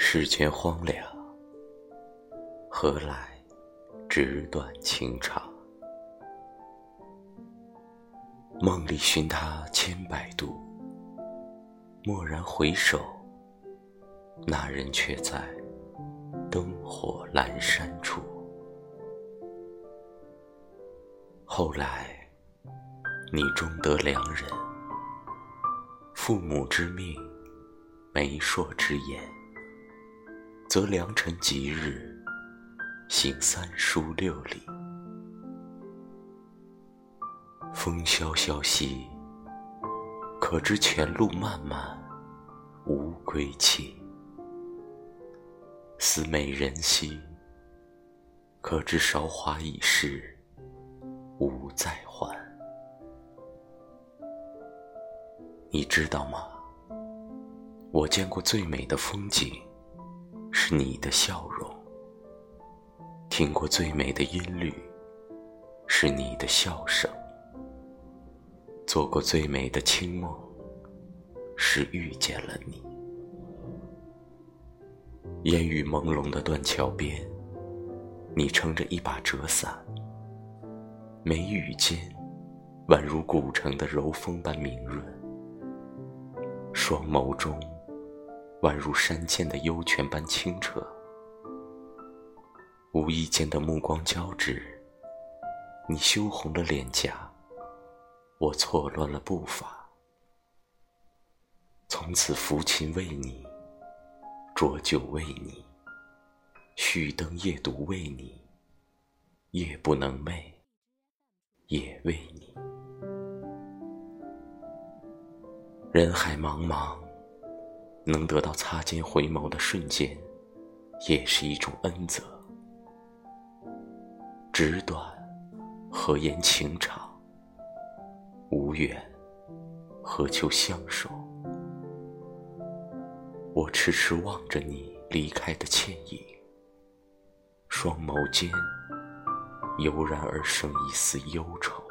世间荒凉，何来纸短情长？梦里寻他千百度，蓦然回首，那人却在灯火阑珊处。后来，你终得良人，父母之命，媒妁之言。则良辰吉日，行三书六礼。风萧萧兮，可知前路漫漫无归期；思美人兮，可知韶华已逝无再还。你知道吗？我见过最美的风景。是你的笑容，听过最美的音律；是你的笑声，做过最美的清梦；是遇见了你。烟雨朦胧的断桥边，你撑着一把折伞，眉宇间宛如古城的柔风般明润，双眸中。宛如山间的幽泉般清澈，无意间的目光交织，你羞红了脸颊，我错乱了步伐。从此抚琴为你，浊酒为你，续灯夜读为你，夜不能寐，也为你。人海茫茫。能得到擦肩回眸的瞬间，也是一种恩泽。纸短，何言情长？无缘，何求相守？我痴痴望着你离开的倩影，双眸间油然而生一丝忧愁。